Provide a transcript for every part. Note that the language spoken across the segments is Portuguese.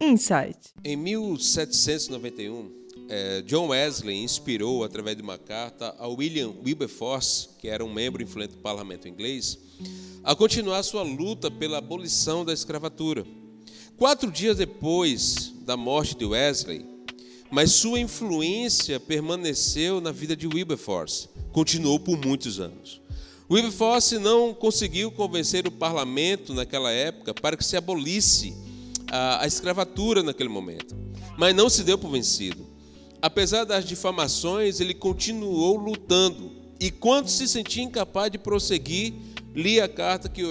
Insight. Em 1791, eh, John Wesley inspirou, através de uma carta, a William Wilberforce, que era um membro influente do parlamento inglês, a continuar sua luta pela abolição da escravatura. Quatro dias depois da morte de Wesley, mas sua influência permaneceu na vida de Wilberforce, continuou por muitos anos. Wilberforce não conseguiu convencer o parlamento naquela época para que se abolisse a, a escravatura naquele momento, mas não se deu por vencido. Apesar das difamações, ele continuou lutando e, quando se sentia incapaz de prosseguir, lia a carta que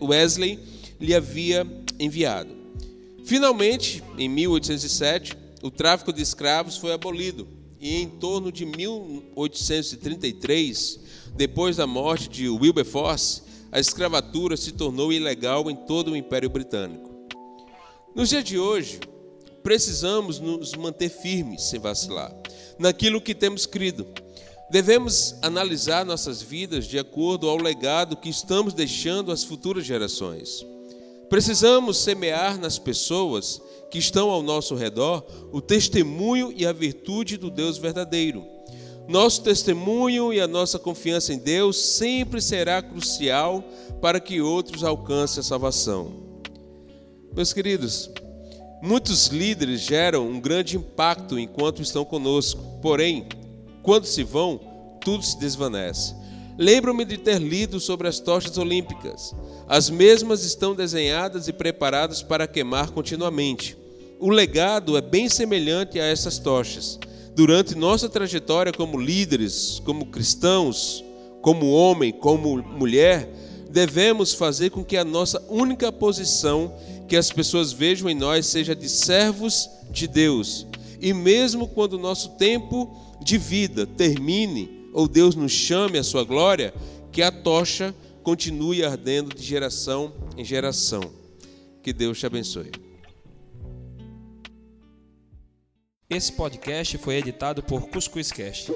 Wesley lhe havia enviado. Finalmente, em 1807, o tráfico de escravos foi abolido e em torno de 1833, depois da morte de Wilberforce, a escravatura se tornou ilegal em todo o Império Britânico. Nos dias de hoje, precisamos nos manter firmes, sem vacilar, naquilo que temos crido. Devemos analisar nossas vidas de acordo ao legado que estamos deixando às futuras gerações. Precisamos semear nas pessoas que estão ao nosso redor o testemunho e a virtude do Deus verdadeiro. Nosso testemunho e a nossa confiança em Deus sempre será crucial para que outros alcancem a salvação. Meus queridos, muitos líderes geram um grande impacto enquanto estão conosco, porém, quando se vão, tudo se desvanece. Lembro-me de ter lido sobre as tochas olímpicas. As mesmas estão desenhadas e preparadas para queimar continuamente. O legado é bem semelhante a essas tochas. Durante nossa trajetória como líderes, como cristãos, como homem, como mulher, devemos fazer com que a nossa única posição que as pessoas vejam em nós seja de servos de Deus. E mesmo quando o nosso tempo de vida termine, ou Deus nos chame à sua glória, que a tocha continue ardendo de geração em geração. Que Deus te abençoe. Esse podcast foi editado por Cuscuz Cast.